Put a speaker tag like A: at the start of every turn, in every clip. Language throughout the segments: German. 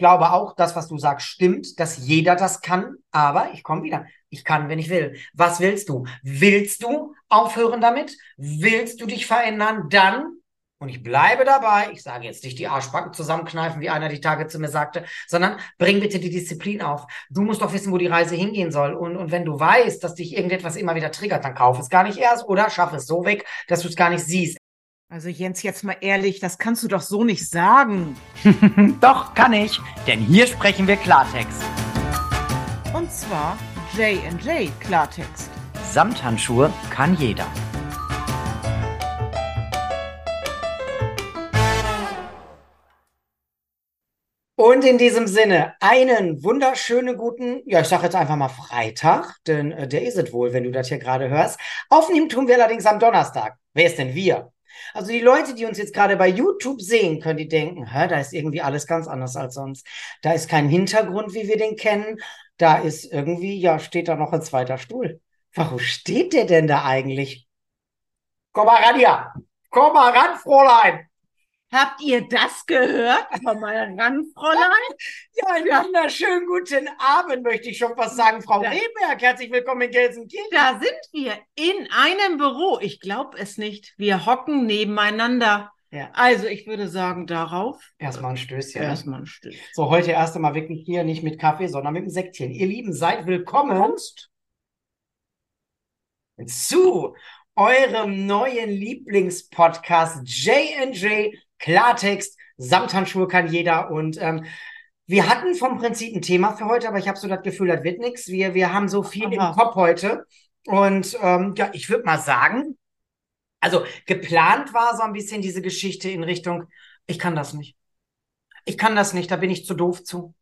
A: glaube auch, das, was du sagst, stimmt, dass jeder das kann. Aber ich komme wieder. Ich kann, wenn ich will. Was willst du? Willst du aufhören damit? Willst du dich verändern? Dann und ich bleibe dabei, ich sage jetzt nicht die Arschbacken zusammenkneifen, wie einer die Tage zu mir sagte, sondern bring bitte die Disziplin auf. Du musst doch wissen, wo die Reise hingehen soll. Und, und wenn du weißt, dass dich irgendetwas immer wieder triggert, dann kauf es gar nicht erst oder schaff es so weg, dass du es gar nicht siehst.
B: Also Jens, jetzt mal ehrlich, das kannst du doch so nicht sagen.
C: doch, kann ich, denn hier sprechen wir Klartext.
B: Und zwar J&J Klartext.
C: Samthandschuhe kann jeder.
A: Und in diesem Sinne, einen wunderschönen guten, ja, ich sage jetzt einfach mal Freitag, denn äh, der ist es wohl, wenn du das hier gerade hörst. Aufnehmen tun wir allerdings am Donnerstag. Wer ist denn wir? Also die Leute, die uns jetzt gerade bei YouTube sehen, können die denken, hä, da ist irgendwie alles ganz anders als sonst. Da ist kein Hintergrund, wie wir den kennen. Da ist irgendwie, ja, steht da noch ein zweiter Stuhl. Warum steht der denn da eigentlich? Komm mal ran hier. Komm mal ran, Fräulein.
B: Habt ihr das gehört? Komm mal ran, Fräulein.
A: Ja, einen wunderschönen guten Abend, möchte ich schon fast sagen, Frau ja. Rehberg. Herzlich willkommen in Gelsenkirchen.
B: Da sind wir in einem Büro. Ich glaube es nicht. Wir hocken nebeneinander. Ja. Also ich würde sagen, darauf.
A: Erstmal ein Stößchen.
B: Ne? Erstmal ein Stößchen.
A: So, heute erst einmal wirklich hier nicht mit Kaffee, sondern mit einem Sektchen. Ihr Lieben, seid willkommen zu eurem neuen Lieblingspodcast J&J Klartext, Samthandschuhe kann jeder und ähm, wir hatten vom Prinzip ein Thema für heute, aber ich habe so das Gefühl, das wird nichts. Wir, wir haben so viel Aha. im Kopf heute. Und ähm, ja, ich würde mal sagen, also geplant war so ein bisschen diese Geschichte in Richtung, ich kann das nicht. Ich kann das nicht, da bin ich zu doof zu.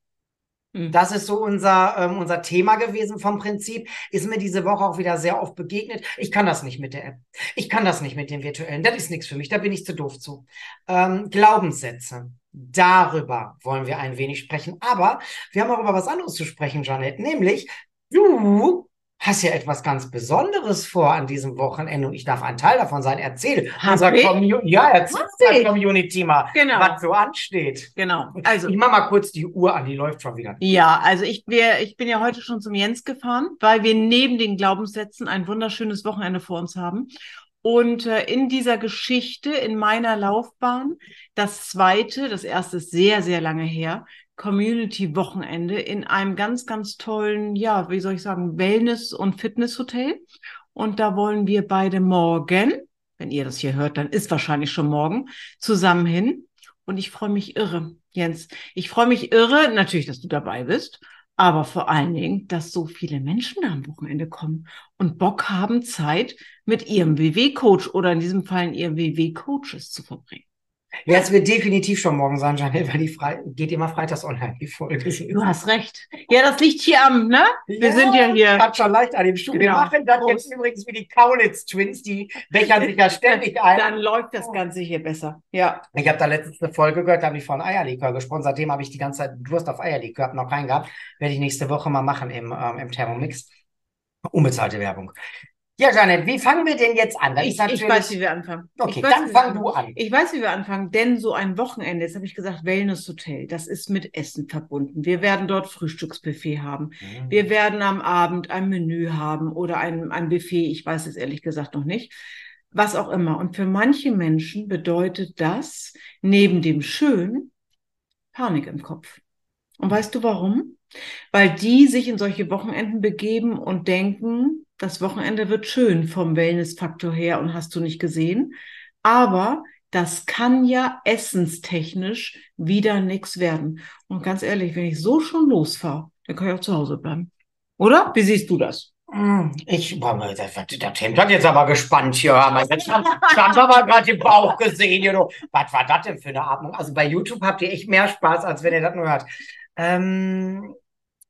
A: Mhm. Das ist so unser, ähm, unser Thema gewesen vom Prinzip. Ist mir diese Woche auch wieder sehr oft begegnet. Ich kann das nicht mit der App. Ich kann das nicht mit dem virtuellen. Das ist nichts für mich. Da bin ich zu doof zu. Ähm, Glaubenssätze. Darüber wollen wir ein wenig sprechen. Aber wir haben auch über was anderes zu sprechen, Janet. Nämlich, du hast ja etwas ganz Besonderes vor an diesem Wochenende und ich darf ein Teil davon sein. Erzähl.
B: Unser
A: ja, erzähl unser Community mal,
B: genau.
A: was so ansteht.
B: Genau.
A: Also ich mach mal kurz die Uhr an, die läuft schon wieder.
B: Ja, also ich, wir, ich bin ja heute schon zum Jens gefahren, weil wir neben den Glaubenssätzen ein wunderschönes Wochenende vor uns haben. Und äh, in dieser Geschichte, in meiner Laufbahn, das zweite, das erste ist sehr, sehr lange her, Community-Wochenende in einem ganz, ganz tollen, ja, wie soll ich sagen, Wellness- und Fitnesshotel. Und da wollen wir beide morgen, wenn ihr das hier hört, dann ist wahrscheinlich schon morgen, zusammen hin. Und ich freue mich irre, Jens. Ich freue mich irre, natürlich, dass du dabei bist, aber vor allen Dingen, dass so viele Menschen da am Wochenende kommen und Bock haben, Zeit mit ihrem WW-Coach oder in diesem Fall in ihrem WW-Coaches zu verbringen.
A: Ja, es wird definitiv schon morgen sein, Janelle, weil die Fre geht immer freitags online, die Folge.
B: Du hast recht. Ja, das liegt hier am, ne? Wir ja, sind ja hier.
A: Hat schon leicht an dem Stuhl. Genau. Wir machen das Prost. jetzt übrigens wie die Kaulitz-Twins, die bechern sich ja ständig ein.
B: Dann läuft das Ganze hier besser. Ja.
A: Ich habe da letztens eine Folge gehört, da haben die von Eierlikör gesprochen. Seitdem habe ich die ganze Zeit Durst auf Eierlikör, habe noch keinen gehabt. Werde ich nächste Woche mal machen im, ähm, im Thermomix. Unbezahlte Werbung. Ja, Janet, wie fangen wir denn jetzt an?
B: Ich, ich, weiß, wie wir anfangen.
A: Okay,
B: weiß,
A: dann fang du an.
B: Ich weiß, wie wir anfangen, denn so ein Wochenende, jetzt habe ich gesagt, Wellness-Hotel, das ist mit Essen verbunden. Wir werden dort Frühstücksbuffet haben. Mhm. Wir werden am Abend ein Menü haben oder ein, ein Buffet, ich weiß es ehrlich gesagt noch nicht. Was auch immer. Und für manche Menschen bedeutet das neben dem Schön Panik im Kopf. Und weißt du warum? Weil die sich in solche Wochenenden begeben und denken, das Wochenende wird schön vom Wellness-Faktor her und hast du nicht gesehen. Aber das kann ja essenstechnisch wieder nichts werden. Und ganz ehrlich, wenn ich so schon losfahre, dann kann ich auch zu Hause bleiben. Oder? Wie siehst du das?
A: Hm, ich, boah, das, das Hemd hat jetzt aber gespannt hier. Jetzt haben wir aber gerade den Bauch gesehen. Hier, Was war das denn für eine Atmung? Also bei YouTube habt ihr echt mehr Spaß, als wenn ihr das nur hört. Ähm,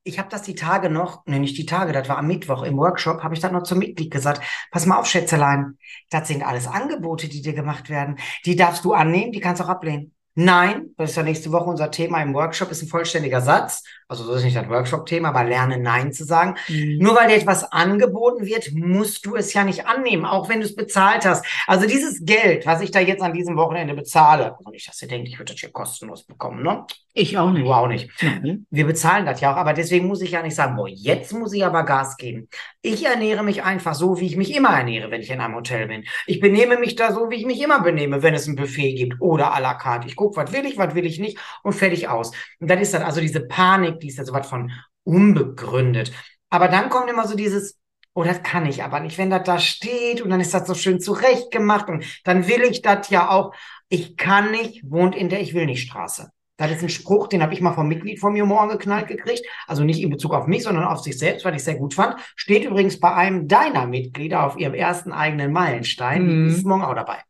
A: ich habe das die Tage noch, ne, nicht die Tage, das war am Mittwoch im Workshop, habe ich dann noch zum Mitglied gesagt, pass mal auf, Schätzelein, das sind alles Angebote, die dir gemacht werden. Die darfst du annehmen, die kannst du auch ablehnen. Nein, das ist ja nächste Woche unser Thema im Workshop, ist ein vollständiger Satz. Also so ist nicht das Workshop-Thema, aber lerne Nein zu sagen. Mhm. Nur weil dir etwas angeboten wird, musst du es ja nicht annehmen, auch wenn du es bezahlt hast. Also dieses Geld, was ich da jetzt an diesem Wochenende bezahle, also nicht, dass ihr denkt, ich würde das hier kostenlos bekommen, ne?
B: Ich auch nicht.
A: Du auch nicht. Mhm. Wir bezahlen das ja auch, aber deswegen muss ich ja nicht sagen, boah, jetzt muss ich aber Gas geben. Ich ernähre mich einfach so, wie ich mich immer ernähre, wenn ich in einem Hotel bin. Ich benehme mich da so, wie ich mich immer benehme, wenn es ein Buffet gibt oder à la carte. Ich gucke, was will ich, was will ich nicht und fertig aus. Und dann ist dann also diese Panik, die ist ja so was von unbegründet. Aber dann kommt immer so dieses, oh, das kann ich aber nicht, wenn das da steht und dann ist das so schön zurechtgemacht und dann will ich das ja auch. Ich kann nicht, wohnt in der Ich will nicht Straße. Das ist ein Spruch, den habe ich mal vom Mitglied von mir morgen geknallt gekriegt. Also nicht in Bezug auf mich, sondern auf sich selbst, weil ich sehr gut fand. Steht übrigens bei einem deiner Mitglieder auf ihrem ersten eigenen Meilenstein. Mhm. ist morgen auch dabei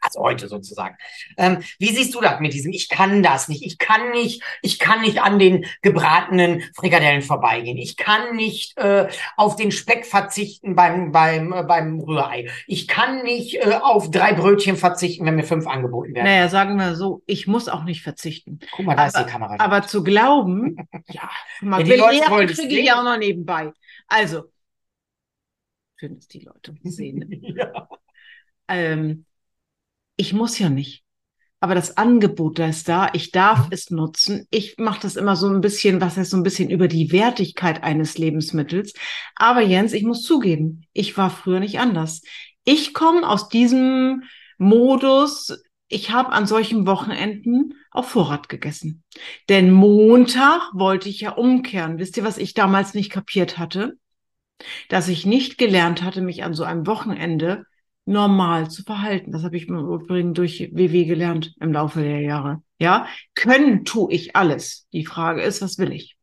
A: also heute sozusagen. Ähm, wie siehst du das mit diesem, ich kann das nicht, ich kann nicht, ich kann nicht an den gebratenen Frikadellen vorbeigehen, ich kann nicht äh, auf den Speck verzichten beim, beim, äh, beim Rührei, ich kann nicht äh, auf drei Brötchen verzichten, wenn mir fünf angeboten werden.
B: Naja, sagen wir so, ich muss auch nicht verzichten.
A: Guck mal, da aber, ist die Kamera.
B: Aber zu glauben, ja, mal, ja, Leute kriege ich auch noch nebenbei. Also, schön, dass die Leute sehen. ja. Ähm, ich muss ja nicht. Aber das Angebot, da ist da, ich darf mhm. es nutzen. Ich mache das immer so ein bisschen, was heißt so ein bisschen über die Wertigkeit eines Lebensmittels. Aber Jens, ich muss zugeben, ich war früher nicht anders. Ich komme aus diesem Modus, ich habe an solchen Wochenenden auf Vorrat gegessen. Denn Montag wollte ich ja umkehren. Wisst ihr, was ich damals nicht kapiert hatte? Dass ich nicht gelernt hatte, mich an so einem Wochenende normal zu verhalten. Das habe ich im Übrigen durch WW gelernt im Laufe der Jahre. Ja, können tue ich alles. Die Frage ist, was will ich?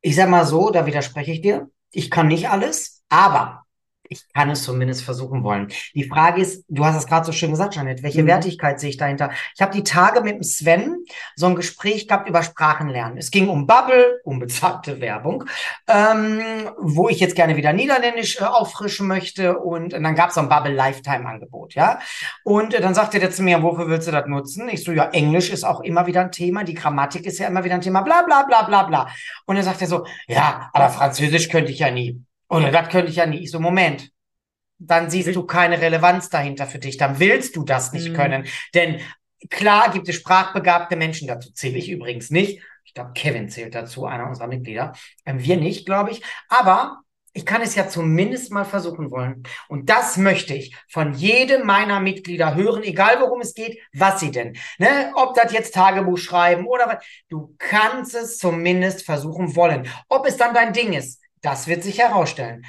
A: Ich sag mal so, da widerspreche ich dir. Ich kann nicht alles, aber ich kann es zumindest versuchen wollen. Die Frage ist, du hast es gerade so schön gesagt, Janet, welche mhm. Wertigkeit sehe ich dahinter? Ich habe die Tage mit dem Sven so ein Gespräch gehabt über Sprachenlernen. Es ging um Bubble, um bezahlte Werbung, ähm, wo ich jetzt gerne wieder Niederländisch äh, auffrischen möchte. Und, und dann gab es so ein Bubble Lifetime-Angebot, ja. Und äh, dann sagte der zu mir, wofür willst du das nutzen? Ich so, ja, Englisch ist auch immer wieder ein Thema, die Grammatik ist ja immer wieder ein Thema, bla bla bla bla bla. Und dann sagt er so, ja, aber Französisch könnte ich ja nie. Und das könnte ich ja nicht. so, Moment. Dann siehst du keine Relevanz dahinter für dich. Dann willst du das nicht mhm. können. Denn klar gibt es sprachbegabte Menschen, dazu zähle ich übrigens nicht. Ich glaube, Kevin zählt dazu, einer unserer Mitglieder. Ähm, wir nicht, glaube ich. Aber ich kann es ja zumindest mal versuchen wollen. Und das möchte ich von jedem meiner Mitglieder hören, egal worum es geht, was sie denn. Ne? Ob das jetzt Tagebuch schreiben oder was. Du kannst es zumindest versuchen wollen. Ob es dann dein Ding ist, das wird sich herausstellen.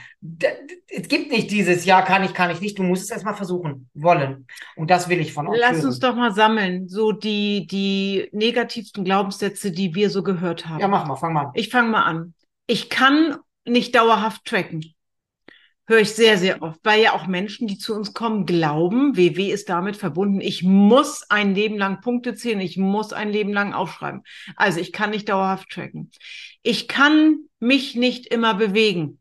A: Es gibt nicht dieses Ja, kann ich, kann ich nicht. Du musst es erstmal versuchen, wollen. Und das will ich von euch.
B: Lass
A: hören.
B: uns doch mal sammeln, so die, die negativsten Glaubenssätze, die wir so gehört haben.
A: Ja, mach mal, fang mal an.
B: Ich fange mal an. Ich kann nicht dauerhaft tracken höre ich sehr, sehr oft, weil ja auch Menschen, die zu uns kommen, glauben, WW ist damit verbunden, ich muss ein Leben lang Punkte zählen, ich muss ein Leben lang aufschreiben. Also ich kann nicht dauerhaft tracken. Ich kann mich nicht immer bewegen.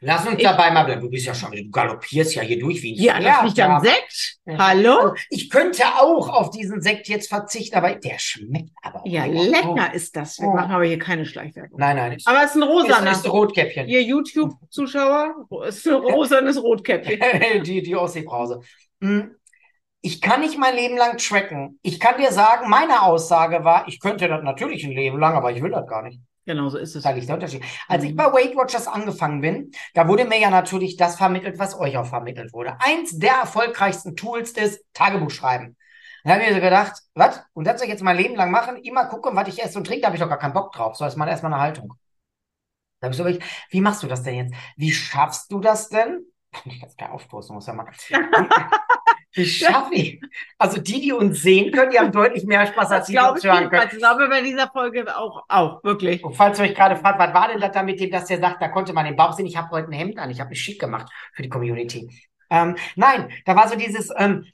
A: Lass uns ich, dabei mal bleiben. Du bist ja schon, du galoppierst ja hier durch wie ein
B: Ja, lass mich am Sekt. Hallo? Also,
A: ich könnte auch auf diesen Sekt jetzt verzichten, aber der schmeckt aber.
B: Ja, lecker oh. ist das. Wir oh. machen aber hier keine Schleichwerbung.
A: Nein, nein.
B: Ist, aber es ist ein rosaner.
A: Ist, ist ein Rotkäppchen.
B: Ihr YouTube-Zuschauer, es ist ein rosanes Rotkäppchen.
A: die, die Ostseebrause. Hm. Ich kann nicht mein Leben lang tracken. Ich kann dir sagen, meine Aussage war, ich könnte das natürlich ein Leben lang, aber ich will das gar nicht.
B: Genau, so ist es.
A: Da liegt der Unterschied. Als mhm. ich bei Weight Watchers angefangen bin, da wurde mir ja natürlich das vermittelt, was euch auch vermittelt wurde. Eins der erfolgreichsten Tools ist Tagebuch schreiben. Dann habe ich mir so gedacht, was? Und das soll ich jetzt mein Leben lang machen? Immer gucken, was ich esse und trinke, da habe ich doch gar keinen Bock drauf. So ist mal erstmal eine Haltung. Da habe ich so überlegt, wie machst du das denn jetzt? Wie schaffst du das denn? Ich kann es gar aufstoßen, muss ja mal. Wie schaffe ich? Also die, die uns sehen können, die haben deutlich mehr Spaß, als die, die uns hören können.
B: Ich glaube bei dieser Folge auch, auch wirklich.
A: Und falls ihr euch gerade fragt, was war denn das da mit dem, dass der sagt, da konnte man den Bauch sehen, ich habe heute ein Hemd an, ich habe mich schick gemacht für die Community. Ähm, nein, da war so dieses, ähm,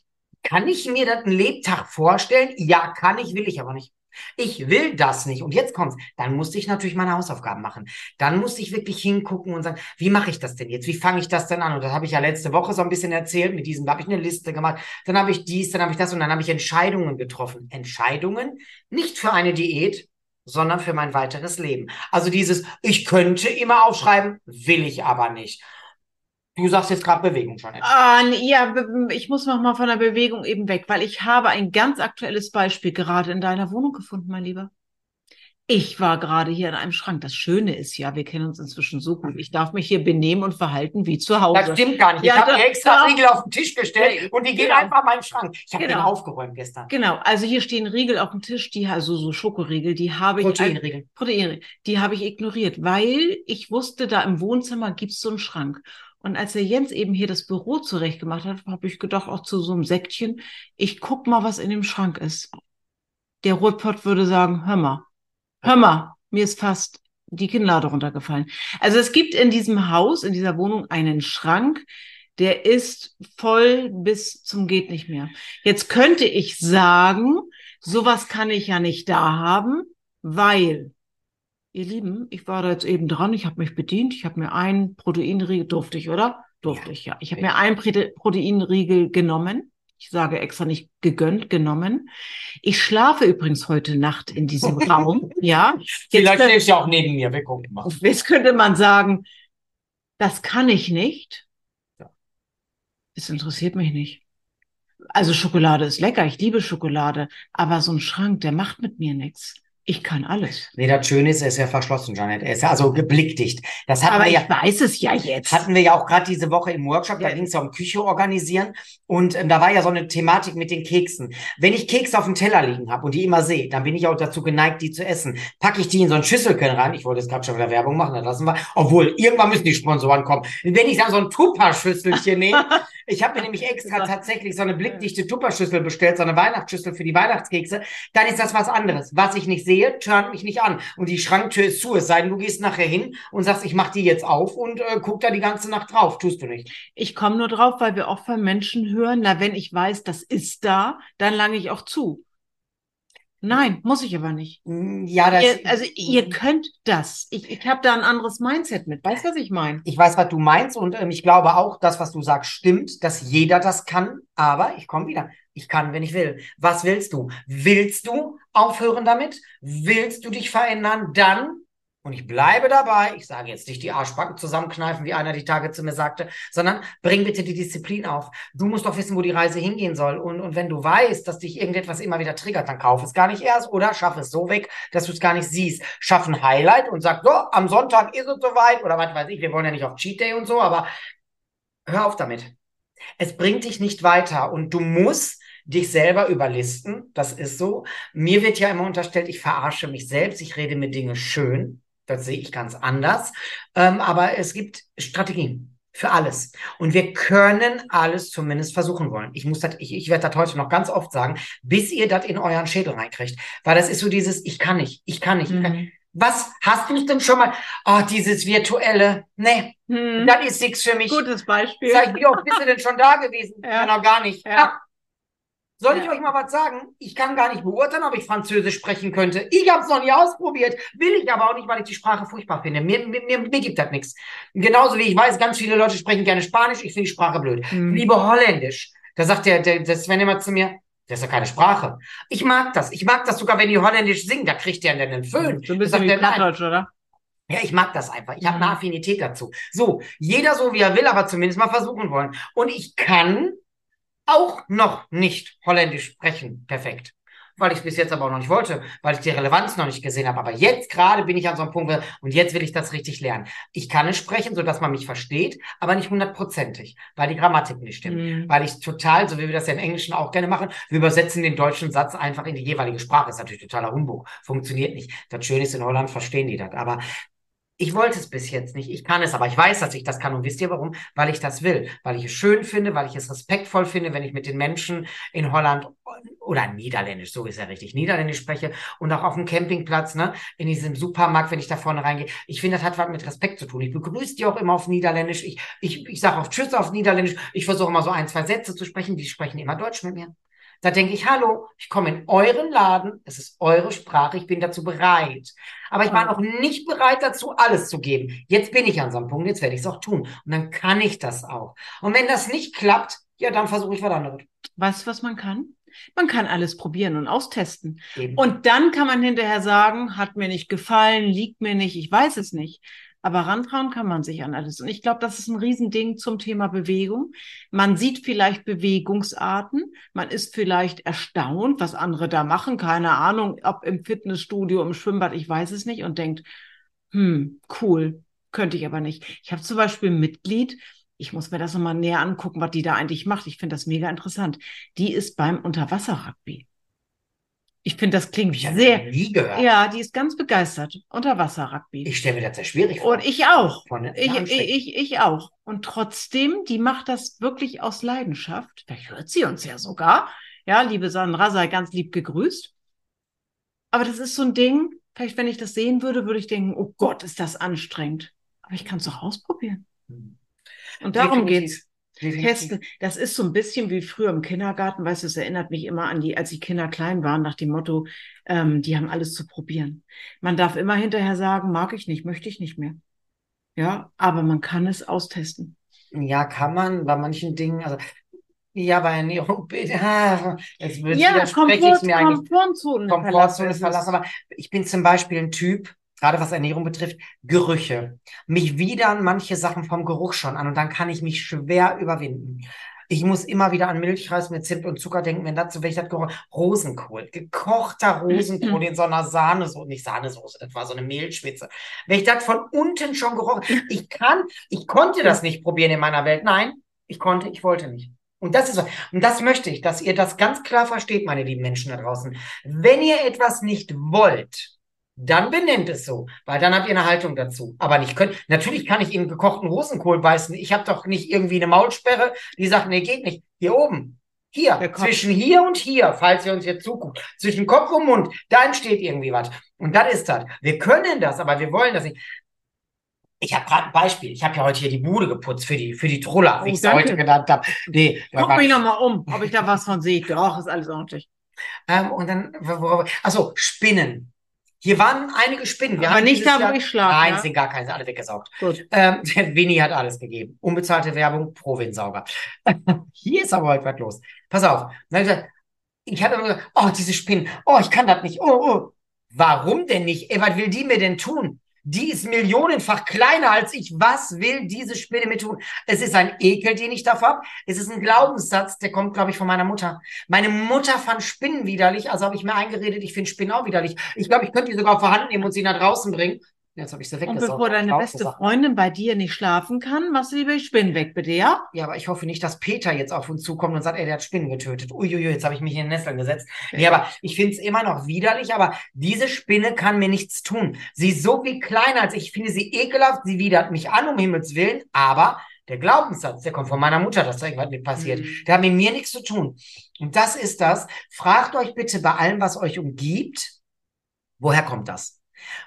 A: kann ich mir das einen Lebtag vorstellen? Ja, kann ich, will ich aber nicht. Ich will das nicht. Und jetzt kommt's. Dann musste ich natürlich meine Hausaufgaben machen. Dann musste ich wirklich hingucken und sagen, wie mache ich das denn jetzt? Wie fange ich das denn an? Und das habe ich ja letzte Woche so ein bisschen erzählt. Mit diesem, habe ich eine Liste gemacht. Dann habe ich dies, dann habe ich das und dann habe ich Entscheidungen getroffen. Entscheidungen nicht für eine Diät, sondern für mein weiteres Leben. Also dieses, ich könnte immer aufschreiben, will ich aber nicht. Du sagst jetzt gerade Bewegung schon.
B: Ah, ja, ich muss noch mal von der Bewegung eben weg, weil ich habe ein ganz aktuelles Beispiel gerade in deiner Wohnung gefunden, mein Lieber. Ich war gerade hier in einem Schrank. Das Schöne ist ja, wir kennen uns inzwischen so gut. Ich darf mich hier benehmen und verhalten wie zu Hause.
A: Das stimmt gar nicht.
B: Ja,
A: ich habe extra. Riegel auf den Tisch gestellt
B: Ja,
A: und die gehen
B: genau.
A: einfach in meinen Schrank. Ich habe
B: Genau.
A: den aufgeräumt gestern.
B: Genau, also hier stehen Riegel auf dem Tisch, die also so Schokoriegel, die habe ich
A: Proteinriegel.
B: Proteinriegel, die habe ich ignoriert, weil ich wusste, da im Wohnzimmer gibt's so einen Schrank. Und als der Jens eben hier das Büro zurechtgemacht hat, habe ich gedacht, auch zu so einem Säckchen, ich guck mal, was in dem Schrank ist. Der Rotpott würde sagen, hör mal, hör mal, mir ist fast die Kinnlade runtergefallen. Also es gibt in diesem Haus, in dieser Wohnung einen Schrank, der ist voll bis zum geht nicht mehr. Jetzt könnte ich sagen, sowas kann ich ja nicht da haben, weil, ihr Lieben, ich war da jetzt eben dran, ich habe mich bedient, ich habe mir einen Proteinriegel, durfte ich, oder? Durfte
A: Ja.
B: ich, ja. Ich habe mir einen Prote- Proteinriegel genommen. Ich sage extra nicht gegönnt, genommen. Ich schlafe übrigens heute Nacht in diesem Raum, ja. Jetzt
A: Vielleicht du ja auch neben mir. Wir gucken mal.
B: Jetzt könnte man sagen, das kann ich nicht.
A: Ja.
B: Es interessiert mich nicht. Also Schokolade ist lecker, ich liebe Schokolade, aber so ein Schrank, der macht mit mir nichts. Ich kann alles.
A: Nee, das Schöne ist, er ist ja verschlossen, Janet. Er ist ja also blickdicht. Das hatten
B: Aber
A: wir
B: ich
A: ja.
B: weiß es ja jetzt.
A: Hatten wir ja auch gerade diese Woche im Workshop, da
B: Ja.
A: ging es ja um Küche organisieren und ähm, da war ja so eine Thematik mit den Keksen. Wenn ich Kekse auf dem Teller liegen habe und die immer sehe, dann bin ich auch dazu geneigt, die zu essen. Packe ich die in so ein Schüsselchen rein, ich wollte jetzt gerade schon wieder Werbung machen, dann lassen wir, obwohl irgendwann müssen die Sponsoren kommen. Wenn ich dann so ein Tupper-Schüsselchen nehme, ich habe mir nämlich extra tatsächlich so eine blickdichte Tupperschüssel bestellt, so eine Weihnachtsschüssel für die Weihnachtskekse, dann ist das was anderes. Was ich nicht sehe, turnt mich nicht an. Und die Schranktür ist zu, es sei denn, du gehst nachher hin und sagst, ich mach die jetzt auf und äh, guck da die ganze Nacht drauf. Tust du nicht.
B: Ich komme nur drauf, weil wir oft von Menschen hören, na, wenn ich weiß, das ist da, dann lange ich auch zu. Nein, muss ich aber nicht.
A: Mm, Ja, das,
B: Ihr, also ihr könnt das. Ich, ich habe da ein anderes Mindset mit. Weißt du, was ich meine?
A: ich weiß, was du meinst und ähm, ich glaube auch, das, was du sagst, stimmt, dass jeder das kann. Aber ich komme wieder. Ich kann, wenn ich will. Was willst du? Willst du aufhören damit? Willst du dich verändern? Dann, und ich bleibe dabei, ich sage jetzt nicht die Arschbacken zusammenkneifen, wie einer die Tage zu mir sagte, sondern bring bitte die Disziplin auf. Du musst doch wissen, wo die Reise hingehen soll. Und, und wenn du weißt, dass dich irgendetwas immer wieder triggert, dann kauf es gar nicht erst oder schaff es so weg, dass du es gar nicht siehst. Schaff ein Highlight und sag, so, am Sonntag ist es soweit oder was weiß ich, wir wollen ja nicht auf Cheat Day und so, aber hör auf damit. Es bringt dich nicht weiter und du musst dich selber überlisten. Das ist so. Mir wird ja immer unterstellt, ich verarsche mich selbst, ich rede mir Dinge schön. Das sehe ich ganz anders. Ähm, aber es gibt Strategien für alles. Und wir können alles zumindest versuchen wollen. Ich muss das, ich, ich werde das heute noch ganz oft sagen, bis ihr das in euren Schädel reinkriegt. Weil das ist so dieses, ich kann nicht, ich kann nicht. Ich kann.
B: Mhm.
A: Was hast du denn schon mal? Oh, dieses virtuelle. Nee,
B: Hm.
A: das ist nichts für mich.
B: Gutes Beispiel.
A: Sag wie oft bist du denn schon da gewesen?
B: Ja.
A: Ja, noch gar nicht.
B: Ja.
A: Ja. Soll ich
B: Ja.
A: euch mal was sagen? Ich kann gar nicht beurteilen, ob ich Französisch sprechen könnte. Ich habe es noch nie ausprobiert. Will ich aber auch nicht, weil ich die Sprache furchtbar finde. Mir, mir, mir, mir gibt das nichts. Genauso wie ich weiß, ganz viele Leute sprechen gerne Spanisch. Ich finde die Sprache blöd.
B: Hm.
A: Liebe Holländisch. Da sagt der, der, der Sven immer zu mir, das ist ja keine Sprache. Ich mag das. Ich mag das sogar, wenn die Holländisch singen. Da kriegt der dann einen Föhn.
B: So ein bisschen wie
A: der.
B: Plattdeutsch, oder?
A: Ja, ich mag das einfach. Ich habe
B: Mhm.
A: eine Affinität dazu. So, jeder so wie er will, aber zumindest mal versuchen wollen. Und ich kann auch noch nicht Holländisch sprechen. Perfekt. Weil ich es bis jetzt aber auch noch nicht wollte, weil ich die Relevanz noch nicht gesehen habe. Aber jetzt gerade bin ich an so einem Punkt, und jetzt will ich das richtig lernen. Ich kann es sprechen, sodass man mich versteht, aber nicht hundertprozentig, weil die Grammatik nicht stimmt.
B: Hm.
A: Weil ich total, so wie wir das ja im Englischen auch gerne machen, wir übersetzen den deutschen Satz einfach in die jeweilige Sprache. Ist natürlich totaler Humbug. Funktioniert nicht. Das Schöne ist, in Holland verstehen die das. Aber ich wollte es bis jetzt nicht. Ich kann es, aber ich weiß, dass ich das kann. Und wisst ihr warum? Weil ich das will. Weil ich es schön finde, weil ich es respektvoll finde, wenn ich mit den Menschen in Holland oder Niederländisch, so ist ja richtig, Niederländisch spreche und auch auf dem Campingplatz, ne, in diesem Supermarkt, wenn ich da vorne reingehe. Ich finde, das hat was mit Respekt zu tun. Ich begrüße die auch immer auf Niederländisch. Ich, ich, ich sage auch Tschüss auf Niederländisch. Ich versuche immer so ein, zwei Sätze zu sprechen. Die sprechen immer Deutsch mit mir. Da denke ich, hallo, ich komme in euren Laden, es ist eure Sprache, ich bin dazu bereit. Aber ich war noch nicht bereit dazu, alles zu geben. Jetzt bin ich an so einem Punkt, jetzt werde ich es auch tun. Und dann kann ich das auch. Und wenn das nicht klappt, ja, dann versuche ich was anderes.
B: Weißt du, was man kann? Man kann alles probieren und austesten.
A: Eben.
B: Und dann kann man hinterher sagen, hat mir nicht gefallen, liegt mir nicht, ich weiß es nicht. Aber rantrauen kann man sich an alles. Und ich glaube, das ist ein Riesending zum Thema Bewegung. Man sieht vielleicht Bewegungsarten. Man ist vielleicht erstaunt, was andere da machen. Keine Ahnung, ob im Fitnessstudio, im Schwimmbad, ich weiß es nicht. Und denkt, hm, cool, könnte ich aber nicht. Ich habe zum Beispiel ein Mitglied, ich muss mir das nochmal näher angucken, was die da eigentlich macht. Ich finde das mega interessant. Die ist beim Unterwasser-Rugby. Ich finde, das klingt
A: ich
B: sehr.
A: nie gehört.
B: Ja, die ist ganz begeistert. Unterwasser-Rugby.
A: Ich stelle mir das sehr schwierig vor.
B: Und ich auch. Ich, ich, ich, ich auch. Und trotzdem, die macht das wirklich aus Leidenschaft. Vielleicht hört sie uns ja sogar. Ja, liebe Sandra, sei ganz lieb gegrüßt. Aber das ist so ein Ding, vielleicht wenn ich das sehen würde, würde ich denken, oh Gott, ist das anstrengend. Aber ich kann es doch ausprobieren. Und darum
A: Definitiv.
B: geht's. Testen. Das ist so ein bisschen wie früher im Kindergarten, weißt du, es erinnert mich immer an die, als die Kinder klein waren, nach dem Motto, ähm, die haben alles zu probieren. Man darf immer hinterher sagen, mag ich nicht, möchte ich nicht mehr. Ja, aber man kann es austesten.
A: Ja, kann man bei manchen Dingen, also ja, bei Ernährung, ja, jetzt wird
B: Ja,
A: widerspreche ich
B: Komfort,
A: mir.
B: Komfortzone
A: Komfortzone
B: es.
A: verlassen, aber ich bin zum Beispiel ein Typ, gerade was Ernährung betrifft, Gerüche. Mich widern manche Sachen vom Geruch schon an und dann kann ich mich schwer überwinden. Ich muss immer wieder an Milchreis mit Zimt und Zucker denken, wenn dazu welcher Geruch, Rosenkohl, gekochter Rosenkohl in so einer Sahnesoße, nicht Sahnesoße, das war so eine Mehlschwitze. Wenn ich das von unten schon gerochen, ich kann, ich konnte das nicht probieren in meiner Welt. Nein, ich konnte, ich wollte nicht. Und das ist so. Und das möchte ich, dass ihr das ganz klar versteht, meine lieben Menschen da draußen. Wenn ihr etwas nicht wollt, dann benennt es so, weil dann habt ihr eine Haltung dazu. Aber nicht könnt. Natürlich kann ich in gekochten Rosenkohl beißen. Ich habe doch nicht irgendwie eine Maulsperre, die sagt, nee, geht nicht. Hier oben. Hier, zwischen hier und hier, falls ihr uns jetzt zuguckt, zwischen Kopf und Mund, da entsteht irgendwie was. Und das ist das. Wir können das, aber wir wollen das nicht. Ich habe gerade ein Beispiel. Ich habe ja heute hier die Bude geputzt für die, für die Trulla,
B: Oh,
A: wie ich es heute genannt habe. Nee,
B: Guck mich nochmal um, ob ich da was von sehe. Doch, ist alles ordentlich.
A: Ähm, und dann, achso, Spinnen. Hier waren einige Spinnen. Wir
B: Aber
A: haben
B: nicht da, wo
A: Jahr-
B: ich schlafe,
A: Nein,
B: ja?
A: sind gar keine, sind alle weggesaugt.
B: Gut.
A: Ähm, der Winnie hat alles gegeben. Unbezahlte Werbung, Provinsauger. Hier ist aber heute was los. Pass auf. Ich habe immer gesagt, oh, diese Spinnen, oh, ich kann das nicht, oh, oh. Warum denn nicht? Ey, was will die mir denn tun? Die ist millionenfach kleiner als ich. Was will diese Spinne mir tun? Es ist ein Ekel, den ich davor habe. Es ist ein Glaubenssatz, der kommt, glaube ich, von meiner Mutter. Meine Mutter fand Spinnen widerlich, also habe ich mir eingeredet, ich finde Spinnen auch widerlich. Ich glaube, ich könnte die sogar vorhanden nehmen und sie nach draußen bringen. Jetzt habe ich sie
B: Und
A: weggesaugt.
B: bevor deine beste
A: gesagt.
B: Freundin bei dir nicht schlafen kann, machst du lieber die Spinnen weg, bitte, ja?
A: Ja, aber ich hoffe nicht, dass Peter jetzt auf uns zukommt und sagt, ey, der hat Spinnen getötet. Uiuiui, jetzt habe ich mich in den Nesseln gesetzt. Nee, aber ich finde es immer noch widerlich, aber diese Spinne kann mir nichts tun. Sie ist so wie kleiner als ich. Ich finde sie ekelhaft, sie widert mich an, um Himmels Willen, aber der Glaubenssatz, der kommt von meiner Mutter, dass da irgendwas mit passiert.
B: Mhm.
A: Der hat mit mir nichts zu tun. Und das ist das. Fragt euch bitte bei allem, was euch umgibt, woher kommt das?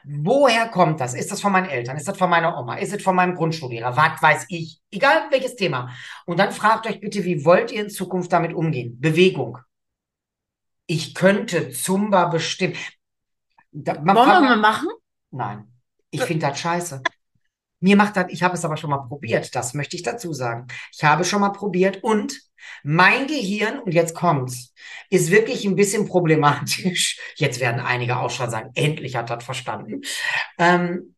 A: Woher kommt das? Ist das von meinen Eltern? Ist das von meiner Oma? Ist es von meinem Grundschullehrer? Was weiß ich? Egal welches Thema. Und dann fragt euch bitte, wie wollt ihr in Zukunft damit umgehen? Bewegung. Ich könnte Zumba bestimmen. Da,
B: Wollen wir mal machen?
A: Nein, ich finde das scheiße. Mir macht das, ich habe es aber schon mal probiert, das möchte ich dazu sagen. Ich habe schon mal probiert und mein Gehirn, und jetzt kommt's, ist wirklich ein bisschen problematisch. Jetzt werden einige auch schon sagen, endlich hat das verstanden. Ähm,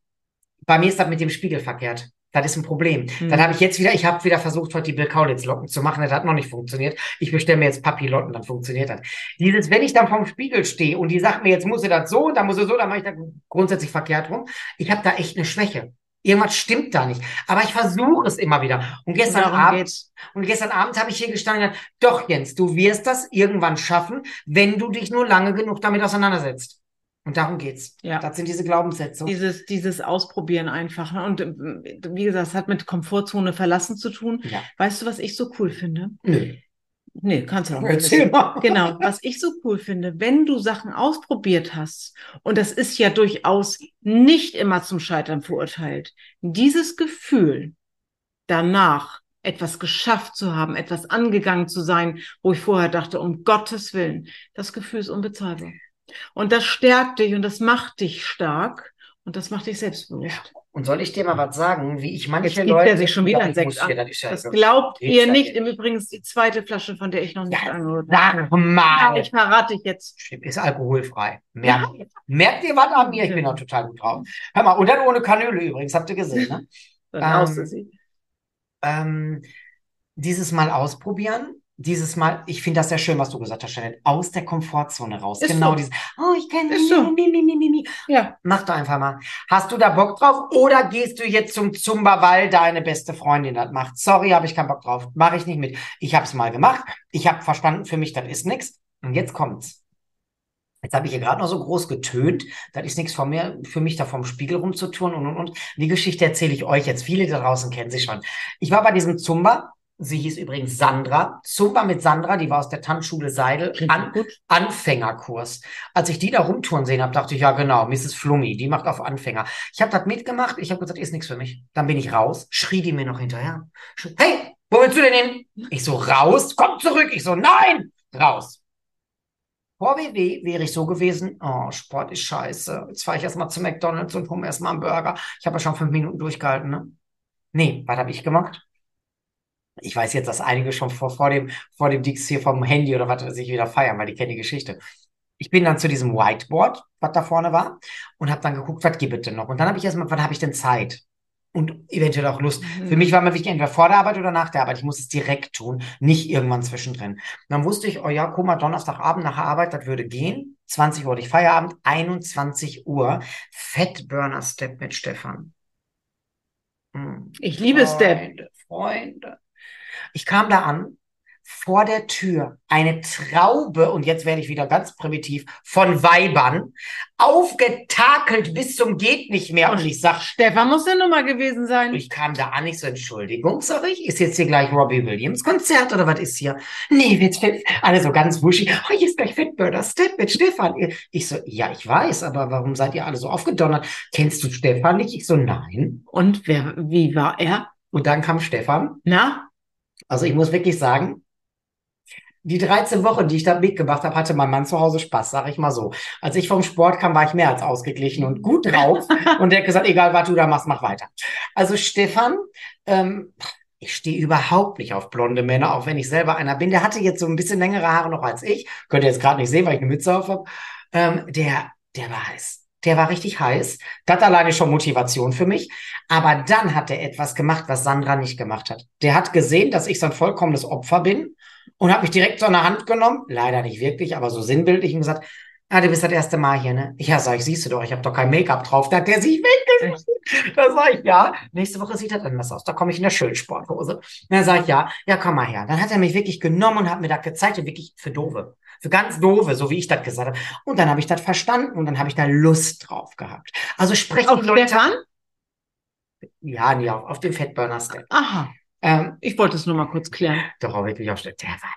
A: bei mir ist das mit dem Spiegel verkehrt. Das ist ein Problem.
B: Hm.
A: Dann habe ich jetzt wieder, ich habe wieder versucht, heute die Bill Kaulitz Locken zu machen. Das hat noch nicht funktioniert. Ich bestelle mir jetzt Papillotten, dann funktioniert das. Dieses, wenn ich dann vorm Spiegel stehe und die sagt mir, jetzt muss sie das so, dann muss sie so, dann mache ich das grundsätzlich verkehrt rum. Ich habe da echt eine Schwäche. Irgendwas stimmt da nicht. Aber ich versuche es immer wieder. Und gestern
B: Darum
A: Abend,
B: geht's.
A: und gestern Abend habe ich hier gestanden doch Jens, du wirst das irgendwann schaffen, wenn du dich nur lange genug damit auseinandersetzt. Und darum geht's.
B: Ja.
A: Das sind diese Glaubenssätze.
B: Dieses, dieses Ausprobieren einfach. ne? Und ähm, wie gesagt, es hat mit Komfortzone verlassen zu tun.
A: Ja.
B: Weißt du, was ich so cool finde?
A: Nö.
B: Nee, kannst du auch nicht.
A: Erzähl mal.
B: Genau, was ich so cool finde, wenn du Sachen ausprobiert hast, und das ist ja durchaus nicht immer zum Scheitern verurteilt, dieses Gefühl danach etwas geschafft zu haben, etwas angegangen zu sein, wo ich vorher dachte, um Gottes Willen, das Gefühl ist unbezahlbar. Und das stärkt dich und das macht dich stark und das macht dich selbstbewusst.
A: Und soll ich dir mal was sagen, wie ich manche
B: Jetzt
A: Leute.
B: er sich schon wieder
A: Ja,
B: ein Sekt an.
A: das ist ja
B: glaubt ihr
A: ja
B: nicht. Im Übrigen die zweite Flasche, von der ich noch nicht
A: Ja,
B: angehört
A: Sag mal.
B: Ich verrate dich jetzt.
A: Ist alkoholfrei. Merkt, merkt ihr was an mir? Ich bin noch total gut drauf. Hör mal, und dann ohne Kanüle übrigens, habt ihr gesehen, ne?
B: Dann
A: Ähm,
B: sie.
A: ähm, dieses Mal ausprobieren. Dieses Mal, ich finde das sehr schön, was du gesagt hast, Janet, aus der Komfortzone raus.
B: Ist
A: genau
B: so.
A: dieses, oh, ich kenne
B: Ist so.
A: mi, mi, mi, mi, mi.
B: Ja.
A: Mach doch einfach mal. Hast du da Bock drauf? Oder gehst du jetzt zum Zumba, weil deine beste Freundin das macht? Sorry, habe ich keinen Bock drauf. Mache ich nicht mit. Ich habe es mal gemacht. Ich habe verstanden, für mich, das ist nichts. Und jetzt kommt's. Jetzt habe ich hier gerade noch so groß getönt. Das ist nichts von mir, für mich da vom Spiegel rumzutun und und und. Die Geschichte erzähle ich euch jetzt. Viele da draußen kennen sie schon. Ich war bei diesem Zumba. Sie hieß übrigens Sandra. Zumba mit Sandra, die war aus der Tanzschule Seidel. An. Anfängerkurs. Als ich die da rumtouren sehen habe, dachte ich, ja genau, Mrs. Flummi, die macht auf Anfänger. Ich habe das mitgemacht, ich habe gesagt, ist nichts für mich. Dann bin ich raus, schrie die mir noch hinterher. Schrie, Hey, wo willst du denn hin? Ich so, raus, komm zurück. Ich so, nein, raus. Vor WW wäre ich so gewesen, oh, Sport ist scheiße. Jetzt fahre ich erstmal zu McDonalds und hole erstmal einen Burger. Ich habe ja schon fünf Minuten durchgehalten, ne? Nee, was habe ich gemacht? Ich weiß jetzt, dass einige schon vor, vor dem, vor dem Dix hier vom Handy oder was sich wieder feiern, weil die kennen die Geschichte. Ich bin dann zu diesem Whiteboard, was da vorne war, und habe dann geguckt, was gibt es denn noch? Und dann habe ich erstmal, wann habe ich denn Zeit? Und eventuell auch Lust.
B: Mhm.
A: Für mich war immer wichtig, entweder vor der Arbeit oder nach der Arbeit. Ich muss es direkt tun, nicht irgendwann zwischendrin. Und dann wusste ich, oh ja, guck mal, Donnerstagabend nach der Arbeit, das würde gehen. 20 Uhr hatte ich Feierabend, 21 Uhr. Fettburner Step mit Stefan. Hm.
B: Ich liebe Step.
A: Freunde, Freunde. Ich kam da an, vor der Tür eine Traube, und jetzt werde ich wieder ganz primitiv, von Weibern, aufgetakelt bis zum geht nicht mehr. Und ich sag,
B: Stefan muss der Nummer gewesen sein.
A: ich kam da an, ich so, Entschuldigung, sag ich, ist jetzt hier gleich Robbie Williams Konzert oder was ist hier? Nee, jetzt fett, alle so ganz wuschig, oh, hier ist gleich Fettburner Step mit Stefan. Ich so, ja, ich weiß, aber warum seid ihr alle so aufgedonnert? Kennst du Stefan nicht? Ich so, nein.
B: Und wer, wie war er?
A: Und dann kam Stefan.
B: Na?
A: Also ich muss wirklich sagen, die 13 Wochen, die ich da mitgemacht habe, hatte mein Mann zu Hause Spaß, sag ich mal so. Als ich vom Sport kam, war ich mehr als ausgeglichen und gut drauf. und der hat gesagt, egal was du da machst, mach weiter. Also Stefan, ähm, ich stehe überhaupt nicht auf blonde Männer, auch wenn ich selber einer bin. Der hatte jetzt so ein bisschen längere Haare noch als ich. Könnt ihr jetzt gerade nicht sehen, weil ich eine Mütze auf habe. Ähm, der, der war heiß. Der war richtig heiß. Das alleine schon Motivation für mich. Aber dann hat er etwas gemacht, was Sandra nicht gemacht hat. Der hat gesehen, dass ich so ein vollkommenes Opfer bin und hat mich direkt so der Hand genommen. Leider nicht wirklich, aber so sinnbildlich und gesagt, ah, du bist das erste Mal hier, ne? Ja, sag ich, siehst du doch, ich habe doch kein Make-up drauf. Da hat der sich weggeschmissen. Da sag ich, ja, nächste Woche sieht das anders aus. Da komme ich in der Schönsporthose. Dann sag ich, ja, ja, komm mal her. Dann hat er mich wirklich genommen und hat mir das gezeigt, und wirklich für Doofe. Für ganz Doofe, so wie ich das gesagt habe. Und dann habe ich das verstanden und dann habe ich da Lust drauf gehabt. Also sprechen
B: Auf
A: die Leute.
B: Stefan?
A: Ja, nee, auf, auf dem Fettburner Step.
B: Aha.
A: Ähm,
B: Ich wollte es nur mal kurz klären.
A: doch auch wirklich auf Step. Der war,